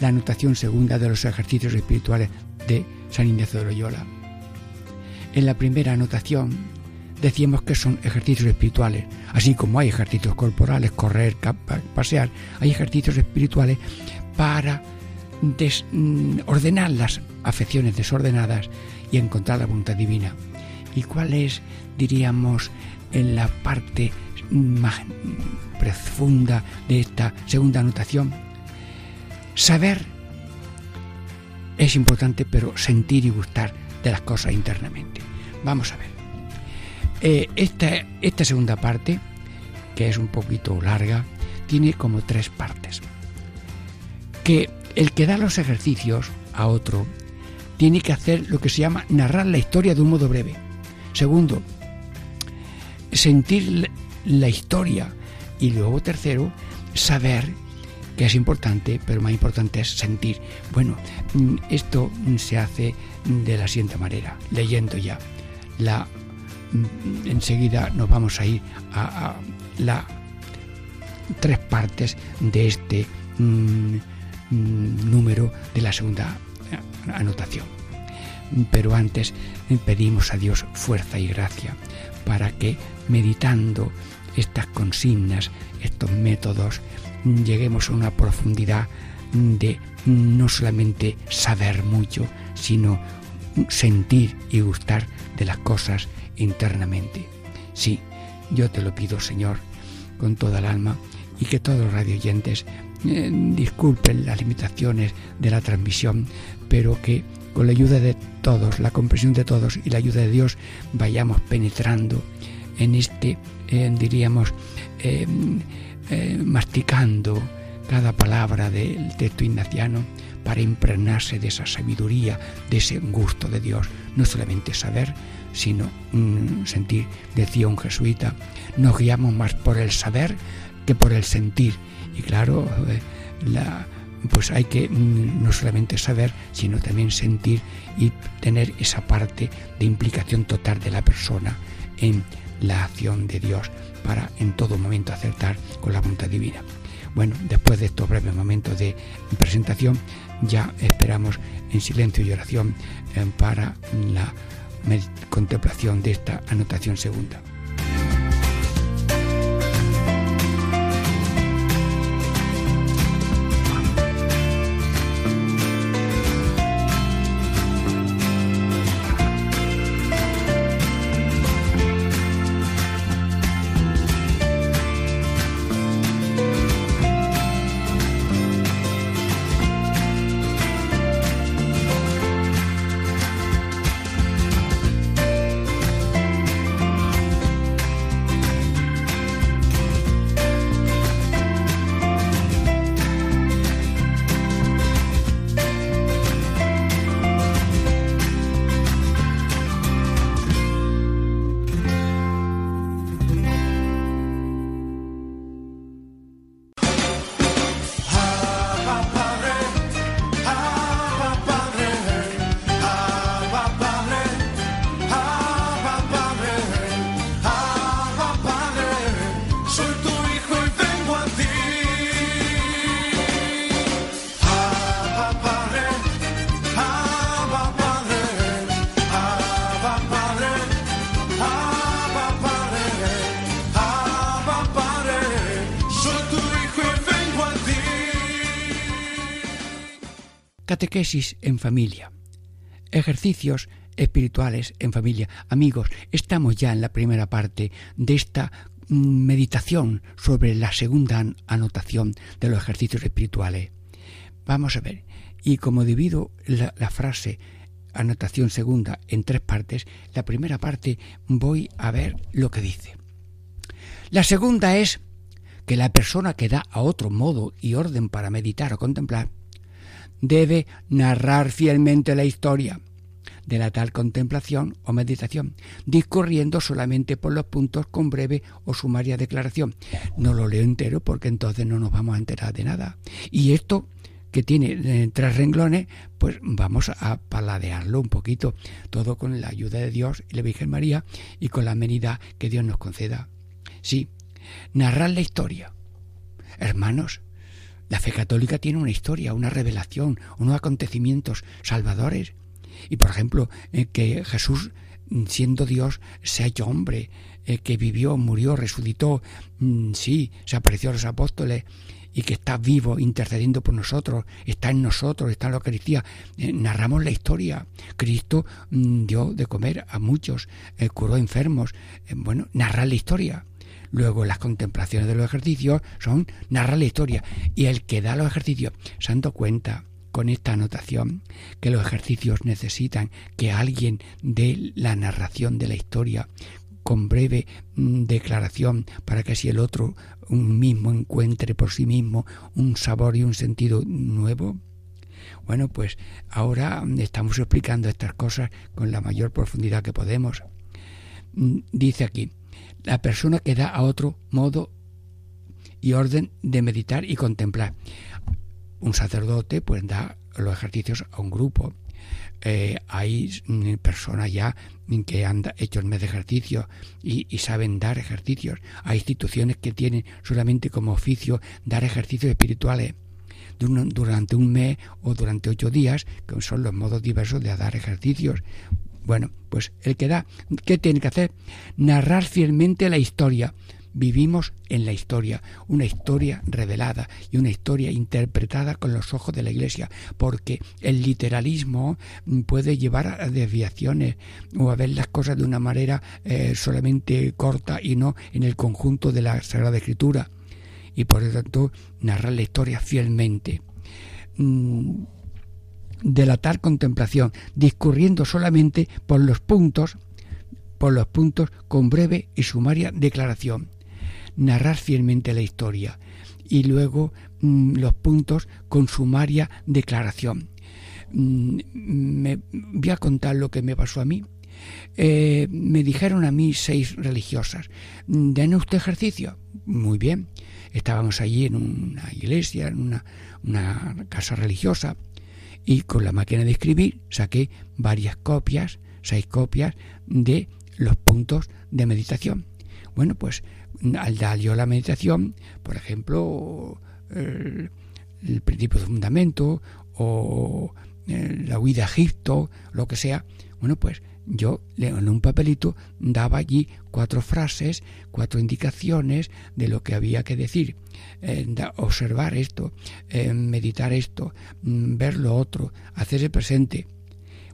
la anotación segunda de los ejercicios espirituales de San Ignacio de Loyola. En la primera anotación decíamos que son ejercicios espirituales, así como hay ejercicios corporales, correr, pasear, hay ejercicios espirituales para mm, ordenar las afecciones desordenadas y encontrar la voluntad divina. ¿Y cuál es, diríamos, en la parte más profunda de esta segunda anotación? Saber es importante, pero sentir y gustar de las cosas internamente. Vamos a ver. Eh, esta, esta segunda parte, que es un poquito larga, tiene como tres partes. Que el que da los ejercicios a otro tiene que hacer lo que se llama narrar la historia de un modo breve. Segundo, sentir la historia. Y luego tercero, saber que es importante, pero más importante es sentir. Bueno, mm, esto se hace de la siguiente manera, leyendo ya. La, mm, enseguida nos vamos a ir a, las tres partes de este mm, número de la segunda anotación. Pero antes pedimos a Dios fuerza y gracia para que meditando estas consignas, estos métodos, lleguemos a una profundidad de no solamente saber mucho, sino sentir y gustar de las cosas internamente. Sí, yo te lo pido, Señor, con toda el alma, y que todos los radioyentes eh, disculpen las limitaciones de la transmisión, pero que con la ayuda de todos, la comprensión de todos y la ayuda de Dios vayamos penetrando en este, eh, diríamos, eh, eh, masticando cada palabra del texto ignaciano para impregnarse de esa sabiduría, de ese gusto de Dios. No solamente saber, sino mm, sentir. Decía un jesuita, nos guiamos más por el saber que por el sentir. Y claro, eh, pues hay que mm, no solamente saber, sino también sentir y tener esa parte de implicación total de la persona en la acción de Dios para en todo momento acertar con la voluntad divina. Bueno, después de estos breves momentos de presentación, ya esperamos en silencio y oración eh, para la contemplación de esta anotación segunda. Catequesis en familia. Ejercicios espirituales en familia. Amigos, estamos ya en la primera parte de esta mm, meditación sobre la segunda anotación de los ejercicios espirituales. Vamos a ver. Y como divido la, la frase anotación segunda en tres partes, la primera parte voy a ver lo que dice. La segunda es que la persona que da a otro modo y orden para meditar o contemplar debe narrar fielmente la historia de la tal contemplación o meditación, discurriendo solamente por los puntos con breve o sumaria declaración. No lo leo entero porque entonces no nos vamos a enterar de nada. Y esto que tiene eh, tres renglones, pues vamos a paladearlo un poquito, todo con la ayuda de Dios y la Virgen María y con la amenidad que Dios nos conceda. Sí, narrar la historia. Hermanos, la fe católica tiene una historia, una revelación, unos acontecimientos salvadores. Y por ejemplo, eh, que Jesús, siendo Dios, se ha hecho hombre, eh, que vivió, murió, resucitó, mm, sí, se apareció a los apóstoles y que está vivo, intercediendo por nosotros, está en nosotros, está en la Eucaristía. Eh, narramos la historia. Cristo mm, dio de comer a muchos, curó enfermos. bueno, narrar la historia. Luego las contemplaciones de los ejercicios son narrar la historia. Y el que da los ejercicios, se cuenta con esta anotación que los ejercicios necesitan que alguien dé la narración de la historia con breve mm, declaración para que si el otro un mismo encuentre por sí mismo un sabor y un sentido nuevo. Bueno, pues ahora estamos explicando estas cosas con la mayor profundidad que podemos. Mm, dice aquí, la persona que da a otro modo y orden de meditar y contemplar. Un sacerdote pues da los ejercicios a un grupo. Eh, hay mm, personas ya que han hecho el mes de ejercicio y, saben dar ejercicios. Hay instituciones que tienen solamente como oficio dar ejercicios espirituales durante un mes o durante ocho días, que son los modos diversos de dar ejercicios. Bueno, pues el que da, ¿qué tiene que hacer? Narrar fielmente la historia. Vivimos en la historia, una historia revelada y una historia interpretada con los ojos de la Iglesia, porque el literalismo puede llevar a desviaciones o a ver las cosas de una manera eh, solamente corta y no en el conjunto de la Sagrada Escritura. Y por lo tanto, narrar la historia fielmente. Mm, de la tal contemplación, discurriendo solamente por los puntos, por los puntos con breve y sumaria declaración, narrar fielmente la historia y luego mm, los puntos con sumaria declaración. Mm, me voy a contar lo que me pasó a mí. Eh, me dijeron a mí seis religiosas, ¿den usted ejercicio? Muy bien. Estábamos allí en una iglesia, en una, una casa religiosa, y con la máquina de escribir saqué varias copias, seis copias de los puntos de meditación. Bueno, pues al dar yo la meditación, por ejemplo, el, principio de fundamento o la huida a Egipto, lo que sea, bueno, pues yo en un papelito daba allí cuatro frases, cuatro indicaciones de lo que había que decir, eh, observar esto, eh, meditar esto, mm, ver lo otro, hacerse presente.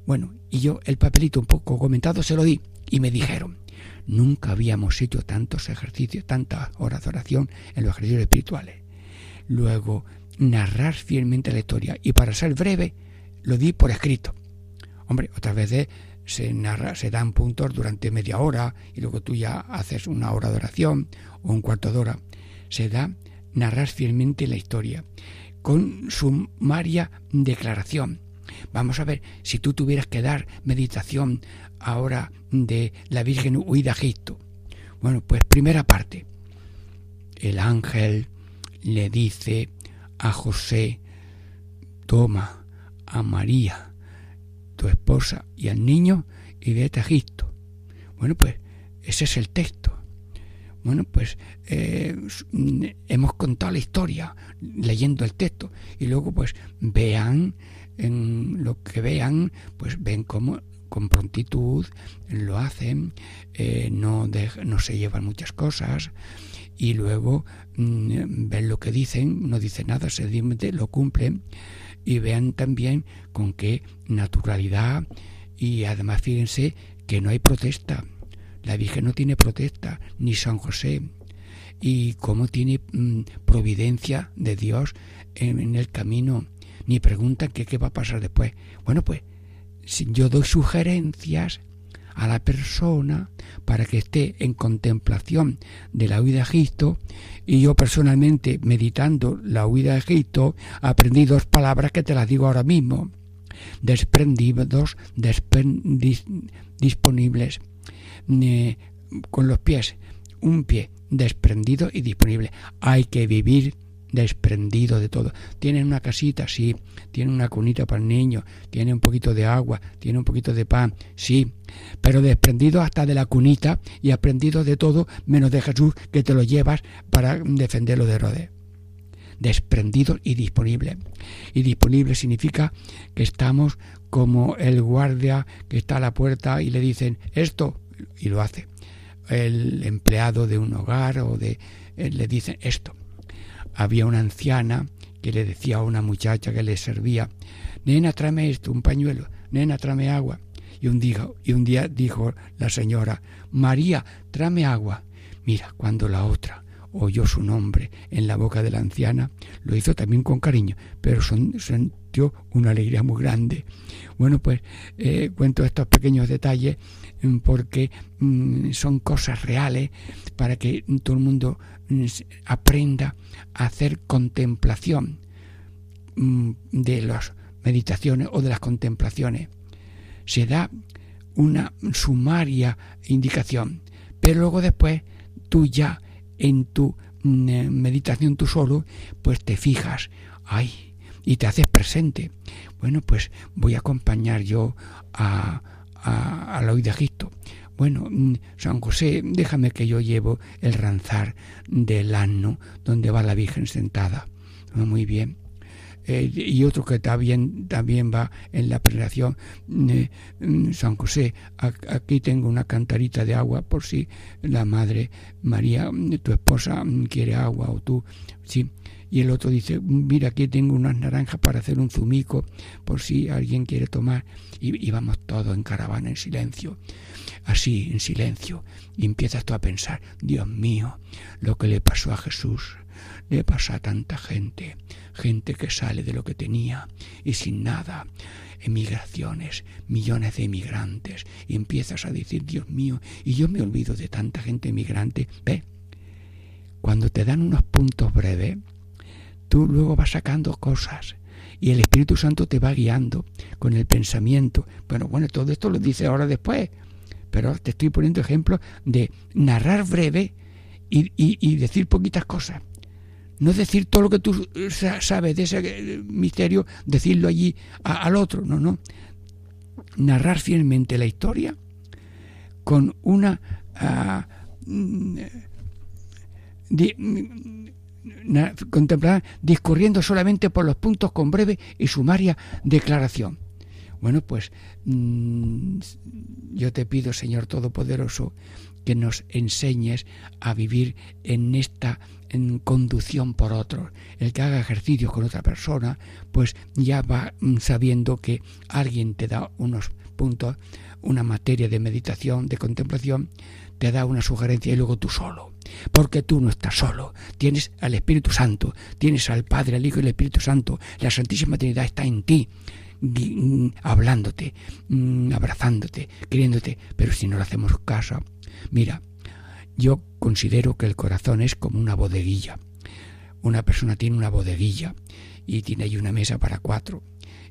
Bueno, y yo el papelito un poco comentado se lo di y me dijeron, nunca habíamos hecho tantos ejercicios, tantas horas de oración en los ejercicios espirituales. Luego, narrar fielmente la historia y para ser breve, lo di por escrito. Hombre, otras veces se narra, se dan puntos durante media hora y luego tú ya haces una hora de oración o un cuarto de hora. Se da narrar fielmente la historia con sumaria declaración. Vamos a ver, si tú tuvieras que dar meditación ahora de la Virgen huida a Egipto. Bueno, pues primera parte. El ángel le dice a José, toma a María tu esposa y al niño y vete a Egipto. Bueno, pues ese es el texto. Bueno, pues eh, hemos contado la historia leyendo el texto y luego pues vean en lo que vean, pues ven cómo con prontitud lo hacen, eh, no, se llevan muchas cosas y luego mm, ven lo que dicen, no dicen nada, simplemente lo cumplen y vean también con qué naturalidad y además fíjense que no hay protesta. La Virgen no tiene protesta, ni San José. Y cómo tiene mm, providencia de Dios en, el camino, ni preguntan qué va a pasar después. Bueno, pues si yo doy sugerencias a la persona para que esté en contemplación de la huida de Egipto. Y yo personalmente meditando la huida de Egipto aprendí dos palabras que te las digo ahora mismo. Desprendidos disponibles con los pies un pie desprendido y disponible. Hay que vivir desprendido de todo. Tienen una casita, sí. Tienen una cunita para el niño. Tiene un poquito de agua. Tiene un poquito de pan, sí. Pero desprendido hasta de la cunita y aprendido de todo menos de Jesús que te lo llevas para defenderlo de Rodé. Desprendido y disponible. Y disponible significa que estamos como el guardia que está a la puerta y le dicen esto y lo hace. El empleado de un hogar o de eh, le dicen esto había una anciana que le decía a una muchacha que le servía, nena, tráeme esto, un pañuelo, nena, tráeme agua. Y un día, y un día dijo la señora, María, tráeme agua. Mira, cuando la otra oyó su nombre en la boca de la anciana, lo hizo también con cariño, pero sintió una alegría muy grande. Bueno, pues eh, cuento estos pequeños detalles mm, porque mm, son cosas reales para que todo el mundo aprenda a hacer contemplación de las meditaciones o de las contemplaciones. Se da una sumaria indicación, pero luego después tú ya en tu mm, eh, meditación tú solo, pues te fijas, ay, y te haces presente. Bueno, pues voy a acompañar yo a, a, la de Egipto. Bueno, mm, San José, déjame que yo llevo el ranzar del asno donde va la Virgen sentada. Muy bien. Eh, y otro que también, también va en la prelación, eh, mm, San José, aquí tengo una cantarita de agua por si la Madre María, mm, tu esposa, mm, quiere agua o tú, sí. Y el otro dice, mira, aquí tengo unas naranjas para hacer un zumico por si alguien quiere tomar. Y, vamos todos en caravana, en silencio así en silencio y empiezas tú a pensar, Dios mío, lo que le pasó a Jesús, le pasa a tanta gente, gente que sale de lo que tenía y sin nada, emigraciones, millones de emigrantes, y empiezas a decir, Dios mío, y yo me olvido de tanta gente emigrante. Ve, cuando te dan unos puntos breves, tú luego vas sacando cosas y el Espíritu Santo te va guiando con el pensamiento. Bueno, bueno, todo esto lo dice ahora después, pero te estoy poniendo ejemplos de narrar breve y, y decir poquitas cosas. No decir todo lo que tú sabes de ese eh, misterio, decirlo allí al otro, no, no. Narrar fielmente la historia con una ah, mm, contemplar discurriendo solamente por los puntos con breve y sumaria declaración. Bueno, pues mm, yo te pido, Señor Todopoderoso, que nos enseñes a vivir en esta en conducción por otros. El que haga ejercicio con otra persona, pues ya va mm, sabiendo que alguien te da unos puntos, una materia de meditación, de contemplación, te da una sugerencia y luego tú solo. Porque tú no estás solo. Tienes al Espíritu Santo, tienes al Padre, al Hijo y al Espíritu Santo. La Santísima Trinidad está en ti mm, hablándote, mm, abrazándote, queriéndote, pero si no le hacemos caso, mira, yo considero que el corazón es como una bodeguilla. Una persona tiene una bodeguilla y tiene ahí una mesa para cuatro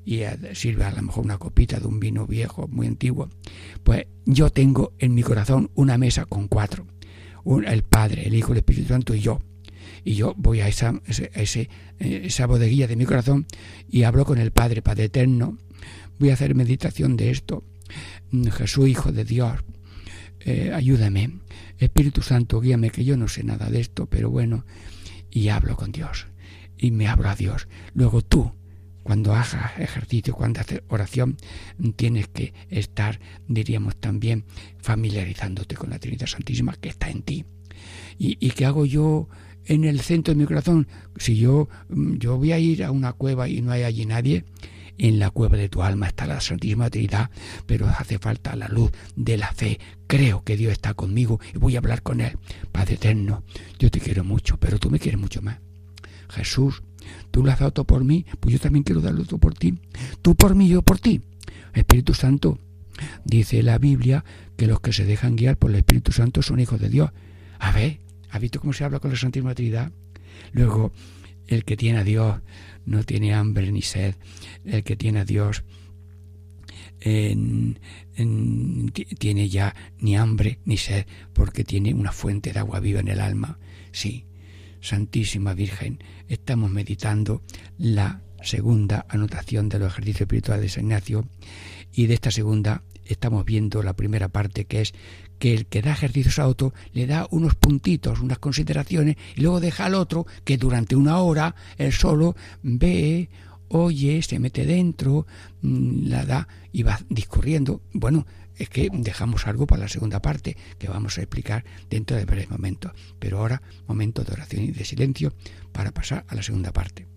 y sirve a lo mejor una copita de un vino viejo, muy antiguo. Pues yo tengo en mi corazón una mesa con cuatro. El Padre, el Hijo, el Espíritu Santo y yo. Y yo voy a esa, ese, esa bodeguilla de mi corazón y hablo con el Padre, Padre Eterno. Voy a hacer meditación de esto. Jesús, Hijo de Dios, eh, ayúdame. Espíritu Santo, guíame, que yo no sé nada de esto, pero bueno, y hablo con Dios, y me hablo a Dios. Luego tú, cuando hagas ejercicio, cuando haces oración, tienes que estar, diríamos también, familiarizándote con la Trinidad Santísima que está en ti. ¿Y, qué hago yo en el centro de mi corazón? Si yo, yo voy a ir a una cueva y no hay allí nadie, en la cueva de tu alma está la Santísima Trinidad, pero hace falta la luz de la fe. Creo que Dios está conmigo y voy a hablar con Él. Padre eterno, yo te quiero mucho, pero tú me quieres mucho más. Jesús, tú lo has dado todo por mí, pues yo también quiero darlo todo por ti. Tú por mí, yo por ti. Espíritu Santo, Dice la Biblia que los que se dejan guiar por el Espíritu Santo son hijos de Dios. A ver, ¿has visto cómo se habla con la Santísima Trinidad? Luego, el que tiene a Dios no tiene hambre ni sed. El que tiene a Dios tiene ya ni hambre ni sed porque tiene una fuente de agua viva en el alma. Sí, Santísima Virgen, estamos meditando la segunda anotación de los ejercicios espirituales de San Ignacio y de esta segunda estamos viendo la primera parte que es que el que da ejercicios a otro le da unos puntitos, unas consideraciones y luego deja al otro que durante una hora él solo ve, oye, se mete dentro, mm, la da y va discurriendo. Bueno, es que dejamos algo para la segunda parte que vamos a explicar dentro de breves momentos. Pero ahora, momento de oración y de silencio para pasar a la segunda parte.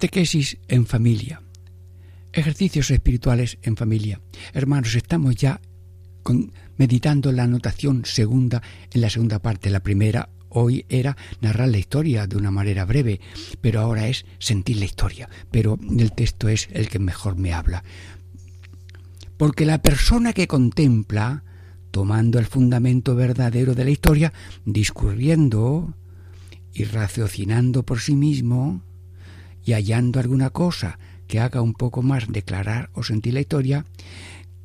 Catequesis en familia. Ejercicios espirituales en familia. Hermanos, estamos ya meditando la anotación segunda en la segunda parte. La primera hoy era narrar la historia de una manera breve, pero ahora es sentir la historia. Pero el texto es el que mejor me habla. Porque la persona que contempla, tomando el fundamento verdadero de la historia, discurriendo y raciocinando por sí mismo, y hallando alguna cosa que haga un poco más declarar o sentir la historia,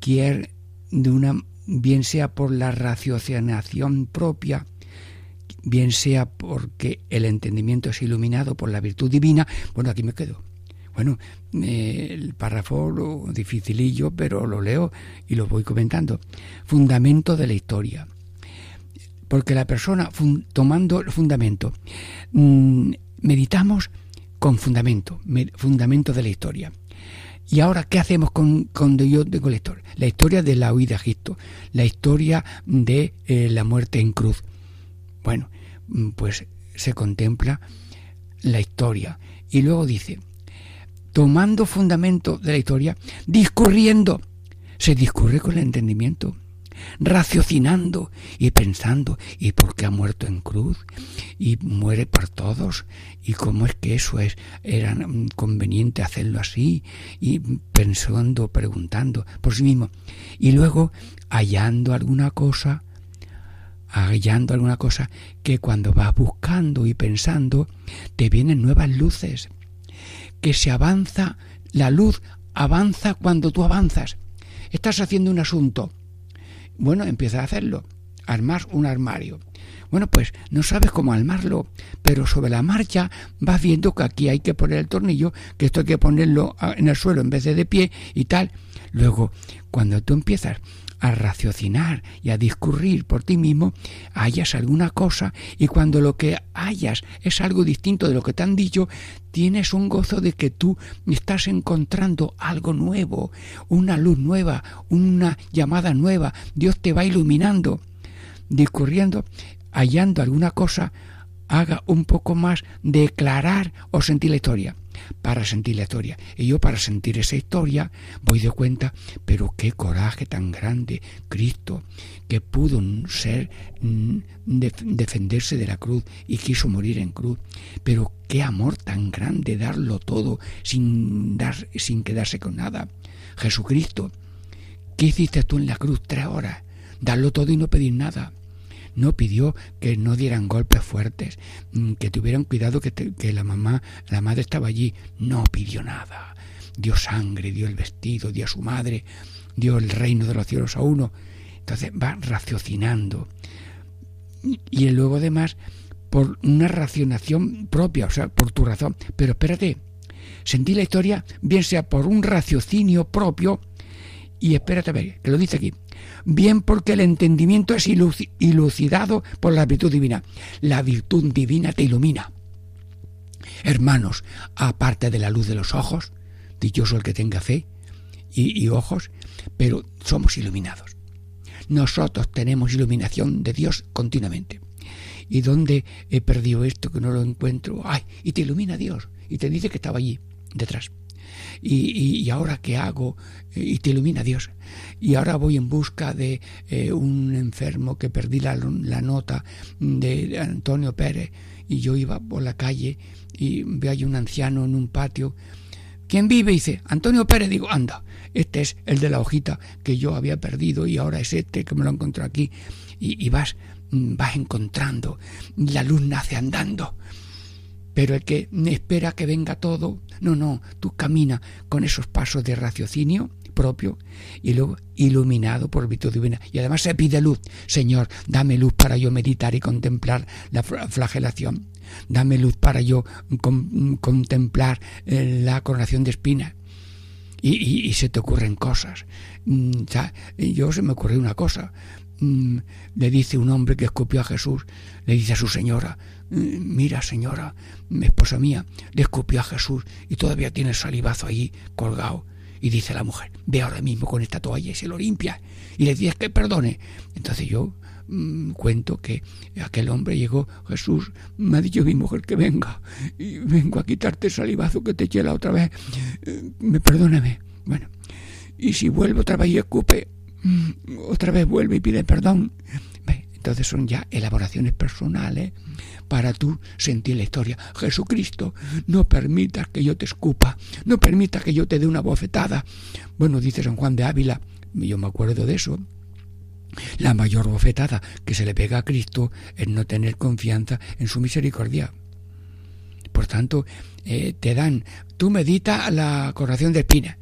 quiere de una bien sea por la raciocinación propia, bien sea porque el entendimiento es iluminado por la virtud divina, bueno, aquí me quedo. Bueno, el párrafo lo dificilillo, pero lo leo y lo voy comentando. Fundamento de la historia. Porque la persona, tomando el fundamento, mm, meditamos con fundamento, fundamento de la historia. ¿Y ahora qué hacemos con, con yo tengo la historia? La historia de la huida a Egipto, la historia de eh, la muerte en cruz. Bueno, mm, pues se contempla la historia. Y luego dice, tomando fundamento de la historia, discurriendo, se discurre con el entendimiento raciocinando y pensando, ¿y por qué ha muerto en cruz? Y muere por todos, y cómo es que eso es, era conveniente hacerlo así, y pensando, preguntando por sí mismo, y luego hallando alguna cosa, hallando alguna cosa que cuando vas buscando y pensando, te vienen nuevas luces, que se avanza, la luz avanza cuando tú avanzas. Estás haciendo un asunto, bueno, empieza a hacerlo. Armar un armario. Bueno, pues no sabes cómo armarlo, pero sobre la marcha vas viendo que aquí hay que poner el tornillo, que esto hay que ponerlo en el suelo en vez de de pie y tal. Luego, cuando tú empiezas a raciocinar y a discurrir por ti mismo, hayas alguna cosa y cuando lo que hayas es algo distinto de lo que te han dicho, tienes un gozo de que tú estás encontrando algo nuevo, una luz nueva, una llamada nueva, Dios te va iluminando, discurriendo, hallando alguna cosa, haga un poco más declarar o sentir la historia para sentir la historia. Y yo para sentir esa historia voy de cuenta, pero qué coraje tan grande Cristo, que pudo ser mm, defenderse de la cruz y quiso morir en cruz. Pero qué amor tan grande darlo todo sin, dar, sin quedarse con nada. Jesucristo, ¿qué hiciste tú en la cruz tres horas? Darlo todo y no pedir nada no pidió que no dieran golpes fuertes, mm, que tuvieran cuidado que, que la mamá, la madre estaba allí. No pidió nada. Dio sangre, dio el vestido, dio a su madre, dio el reino de los cielos a uno. Entonces va raciocinando. Y luego además por una racionación propia, o sea, por tu razón. Pero espérate, sentí la historia, bien sea por un raciocinio propio, y espérate a ver, que lo dice aquí, bien porque el entendimiento es ilucidado por la virtud divina. La virtud divina te ilumina. Hermanos, aparte de la luz de los ojos, dichoso el que tenga fe y, ojos, pero somos iluminados. Nosotros tenemos iluminación de Dios continuamente. ¿Y dónde he perdido esto que no lo encuentro? ¡Ay! Y te ilumina Dios y te dice que estaba allí, detrás y, ahora qué hago y te ilumina Dios. Y ahora voy en busca de eh, un enfermo que perdí la, nota de Antonio Pérez y yo iba por la calle y veo ahí un anciano en un patio. ¿Quién vive? dice, Antonio Pérez. Digo, anda, este es el de la hojita que yo había perdido y ahora es este que me lo encontró aquí. Y, y vas, vas encontrando, la luz nace andando pero el que espera que venga todo, no, no, tú camina con esos pasos de raciocinio propio y luego iluminado por virtud divina. Y además se pide luz. Señor, dame luz para yo meditar y contemplar la flagelación. Dame luz para yo contemplar eh, la coronación de espinas. Y, se te ocurren cosas. Mm, yo se me ocurrió una cosa. Mm, le dice un hombre que escupió a Jesús, le dice a su señora, mira señora, esposa mía, le escupió a Jesús y todavía tiene el salivazo allí colgado. Y dice la mujer, ve ahora mismo con esta toalla y se lo limpia. Y le dices que perdone. Entonces yo mm, cuento que aquel hombre llegó, Jesús, me ha dicho mi mujer que venga, y vengo a quitarte el salivazo que te eché la otra vez, eh, me perdóname. Bueno, y si vuelve otra vez y escupe, mm, otra vez vuelve y pide perdón. Entonces son ya elaboraciones personales para tú sentir la historia. Jesucristo, no permitas que yo te escupa, no permitas que yo te dé una bofetada. Bueno, dice San Juan de Ávila, yo me acuerdo de eso, la mayor bofetada que se le pega a Cristo es no tener confianza en su misericordia. Por tanto, eh, te dan, tú medita la corrección de espina,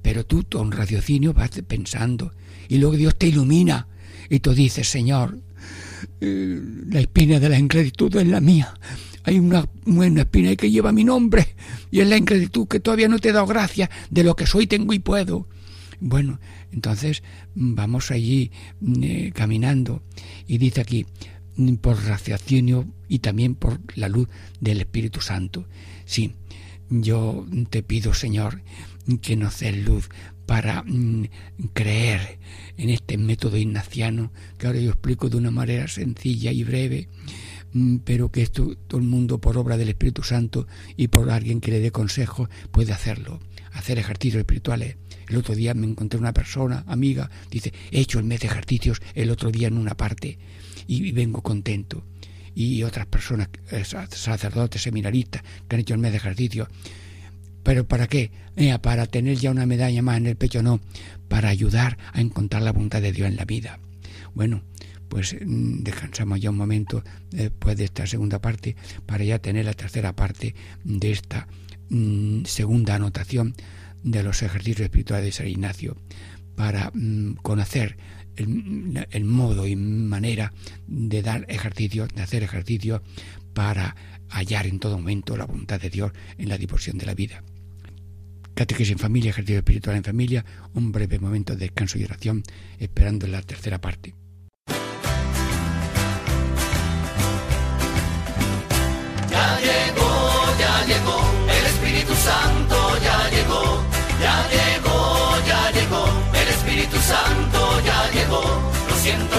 pero tú con raciocinio vas pensando y luego Dios te ilumina y tú dices, Señor, eh, la espina de la ingratitud es la mía. Hay una buena espina que lleva mi nombre y es la ingratitud que todavía no te he dado gracia de lo que soy, tengo y puedo. Bueno, entonces vamos allí mm, eh, caminando y dice aquí, mm, por raciocinio y también por la luz del Espíritu Santo. Sí, yo te pido, Señor, que nos des luz para mm, creer en este método ignaciano que ahora yo explico de una manera sencilla y breve pero que esto todo el mundo por obra del Espíritu Santo y por alguien que le dé consejo puede hacerlo, hacer ejercicios espirituales, el otro día me encontré una persona, amiga, dice, he hecho el mes de ejercicios el otro día en una parte y, vengo contento. Y otras personas, eh, sacerdotes, seminaristas, que han hecho el mes de ejercicio. ¿Pero para qué? Eh, para tener ya una medalla más en el pecho, no, para ayudar a encontrar la voluntad de Dios en la vida. Bueno, pues mm, descansamos ya un momento después de esta segunda parte para ya tener la tercera parte de esta mm, segunda anotación de los ejercicios espirituales de San Ignacio para mm, conocer el, modo y manera de dar ejercicio, de hacer ejercicio para hallar en todo momento la voluntad de Dios en la disposición de la vida. Catequesis en familia, ejercicio espiritual en familia, un breve momento de descanso y oración, esperando la tercera parte.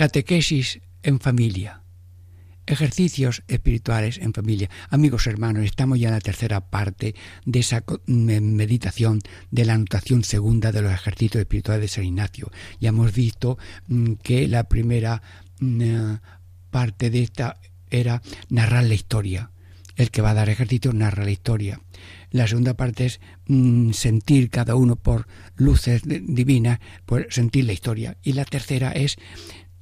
Catequesis en familia. Ejercicios espirituales en familia. Amigos hermanos, estamos ya en la tercera parte de esa meditación de la anotación segunda de los ejercicios espirituales de San Ignacio. Ya hemos visto mm, que la primera mm, eh, parte de esta era narrar la historia. El que va a dar ejercicio narra la historia. La segunda parte es mm, sentir cada uno por luces divinas, sentir la historia. Y la tercera es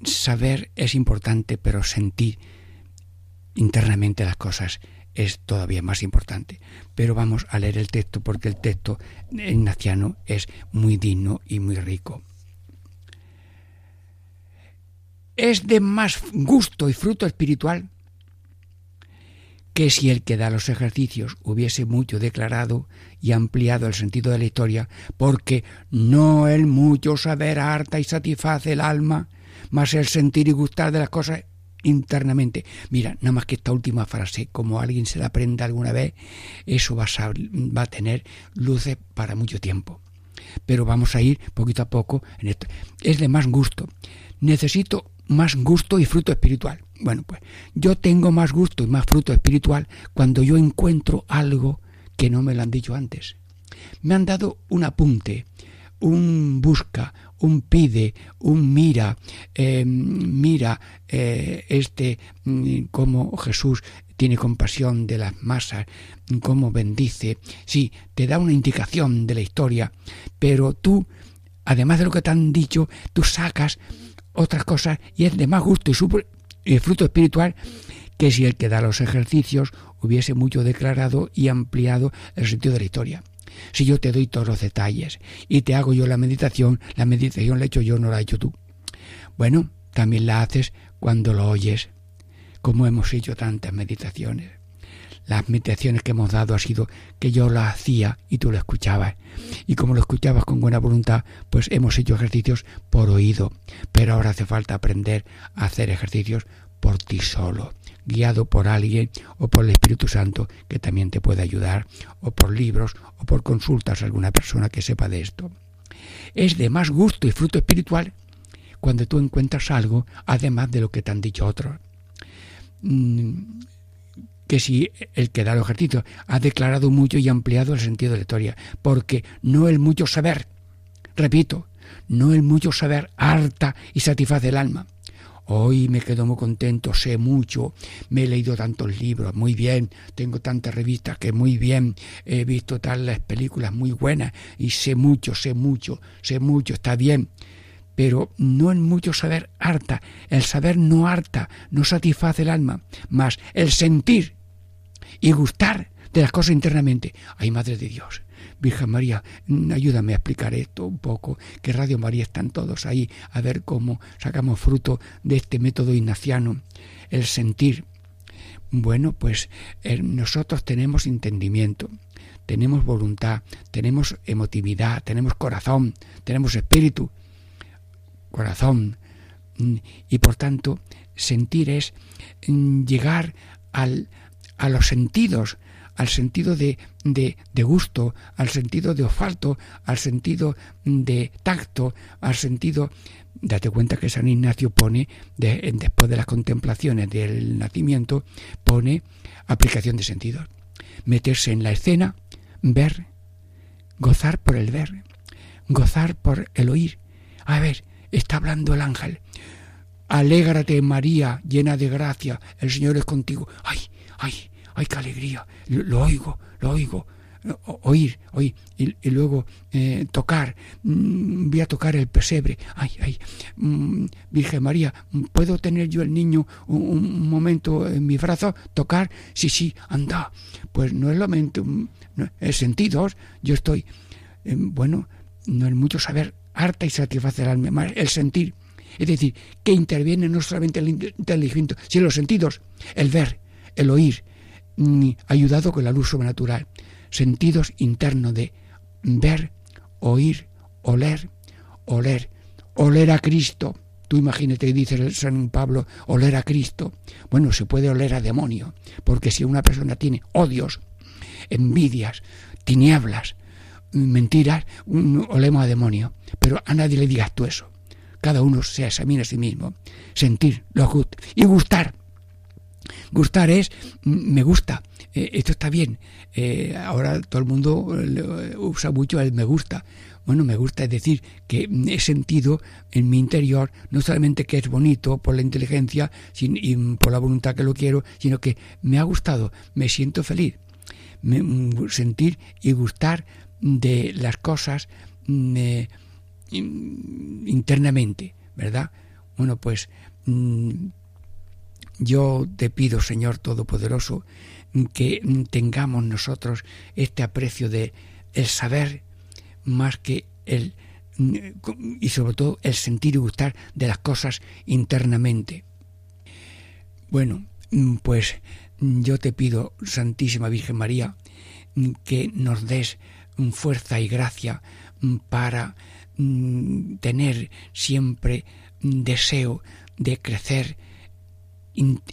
saber es importante, pero sentir internamente las cosas es todavía más importante. Pero vamos a leer el texto porque el texto ignaciano es muy digno y muy rico. Es de más gusto y fruto espiritual que si el que da los ejercicios hubiese mucho declarado y ampliado el sentido de la historia, porque no el mucho saber harta y satisface el alma, más el sentir y gustar de las cosas internamente. Mira, nada más que esta última frase, como alguien se la aprenda alguna vez, eso va a, va a tener luces para mucho tiempo. Pero vamos a ir poquito a poco en esto. Es de más gusto. Necesito más gusto y fruto espiritual. Bueno, pues yo tengo más gusto y más fruto espiritual cuando yo encuentro algo que no me lo han dicho antes. Me han dado un apunte, un busca, un pide, un mira, eh, mira eh, este mm, cómo Jesús tiene compasión de las masas, cómo bendice. Sí, te da una indicación de la historia, pero tú, además de lo que te han dicho, tú sacas otras cosas y es de más gusto y, fruto espiritual que si el que da los ejercicios hubiese mucho declarado y ampliado el sentido de la historia. Si yo te doy todos los detalles y te hago yo la meditación, la meditación la he hecho yo, no la he hecho tú. Bueno, también la haces cuando lo oyes, como hemos hecho tantas meditaciones. Las meditaciones que hemos dado ha sido que yo la hacía y tú lo escuchabas. Y como lo escuchabas con buena voluntad, pues hemos hecho ejercicios por oído. Pero ahora hace falta aprender a hacer ejercicios por ti solo, guiado por alguien o por el Espíritu Santo que también te puede ayudar, o por libros o por consultas a alguna persona que sepa de esto. Es de más gusto y fruto espiritual cuando tú encuentras algo además de lo que te han dicho otros. Mm, que si el que da el ejercicio ha declarado mucho y ampliado el sentido de la historia, porque no el mucho saber, repito, no el mucho saber harta y satisface el alma, Hoy me quedo muy contento, sé mucho, me he leído tantos libros, muy bien, tengo tantas revistas que muy bien, he visto tales películas muy buenas y sé mucho, sé mucho, sé mucho, está bien. Pero no en mucho saber harta, el saber no harta, no satisface el alma, más el sentir y gustar de las cosas internamente. Ay, Madre de Dios, Virgen María, mm, ayúdame a explicar esto un poco, que Radio María están todos ahí, a ver cómo sacamos fruto de este método ignaciano, el sentir. Bueno, pues eh, nosotros tenemos entendimiento, tenemos voluntad, tenemos emotividad, tenemos corazón, tenemos espíritu, corazón, mm, y por tanto sentir es mm, llegar al, a los sentidos, al sentido de, de, gusto, al sentido de olfato, al sentido de tacto, al sentido... Date cuenta que San Ignacio pone, después de las contemplaciones del nacimiento, pone aplicación de sentidos. Meterse en la escena, ver, gozar por el ver, gozar por el oír. A ver, está hablando el ángel. Alégrate María, llena de gracia, el Señor es contigo. Ay, ay, ¡ay, qué alegría! Lo, oigo, lo oigo. oír, oír, y, luego eh, tocar, mm, voy a tocar el pesebre, ay, ay, mm, Virgen María, ¿puedo tener yo el niño un, momento en mi brazo, tocar? Sí, sí, anda, pues no es lo mente, mm, no, es sentidos, yo estoy, eh, bueno, no es mucho saber, harta y satisfacer el alma, el sentir, es decir, que interviene no solamente el inteligente, sino los sentidos, el ver, el oír, ayudado con la luz sobrenatural, sentidos internos de ver, oír, oler, oler, oler a Cristo. Tú imagínate, dice el San Pablo, oler a Cristo. Bueno, se puede oler a demonio, porque si una persona tiene odios, envidias, tinieblas, mentiras, olemos a demonio. Pero a nadie le digas tú eso. Cada uno se examina a sí mismo. Sentir lo y gustar. Gustar es, me gusta, eh, esto está bien. Eh, ahora todo el mundo eh, usa mucho el me gusta. Bueno, me gusta es decir que he sentido en mi interior no solamente que es bonito por la inteligencia y por la voluntad que lo quiero, sino que me ha gustado, me siento feliz. Mm, sentir y gustar de las cosas mm, internamente, ¿verdad? Bueno, pues mm, yo te pido, Señor Todopoderoso, que tengamos nosotros este aprecio de el saber más que el y sobre todo el sentir y gustar de las cosas internamente. Bueno, pues yo te pido, Santísima Virgen María, que nos des fuerza y gracia para mm, tener siempre deseo de crecer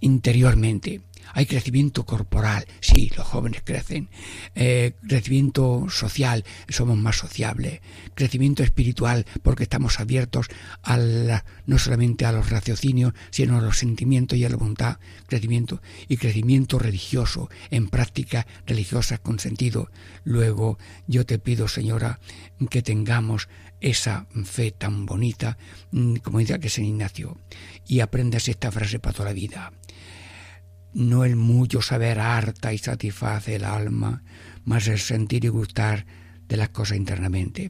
interiormente, Hay crecimiento corporal, sí, los jóvenes crecen. Eh, crecimiento social, somos más sociables. Crecimiento espiritual, porque estamos abiertos a no solamente a los raciocinios, sino a los sentimientos y a la voluntad. Crecimiento y crecimiento religioso, en prácticas religiosas con sentido. Luego, yo te pido, Señora, que tengamos esa fe tan bonita, mm, como dice que San Ignacio, y aprendas esta frase para toda la vida. No el mucho saber harta y satisface el alma, más el sentir y gustar de las cosas internamente.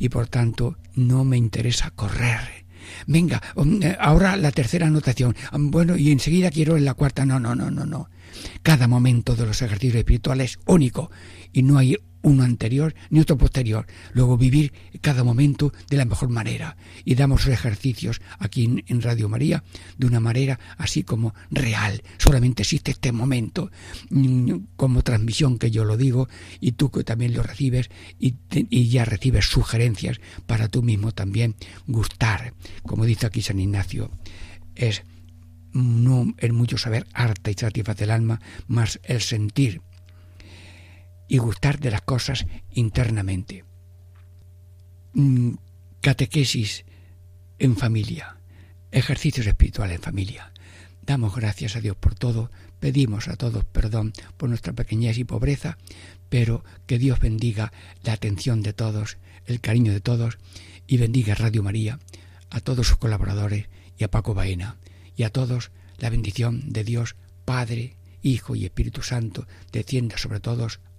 Y por tanto, no me interesa correr. Venga, um, eh, ahora la tercera anotación. Um, bueno, y enseguida quiero en la cuarta. No, no, no, no, no. Cada momento de los ejercicios espirituales es único y no hay uno anterior ni otro posterior. Luego vivir cada momento de la mejor manera. Y damos ejercicios aquí en, Radio María de una manera así como real. Solamente existe este momento mm, como transmisión que yo lo digo y tú que también lo recibes y, ya recibes sugerencias para tú mismo también gustar. Como dice aquí San Ignacio, es no el mucho saber harta y satisface el alma, más el sentir y gustar de las cosas internamente. Mm, catequesis en familia, ejercicios espirituales en familia. Damos gracias a Dios por todo, pedimos a todos perdón por nuestra pequeñez y pobreza, pero que Dios bendiga la atención de todos, el cariño de todos y bendiga Radio María, a todos sus colaboradores y a Paco Baena, y a todos la bendición de Dios Padre, Hijo y Espíritu Santo descienda sobre todos.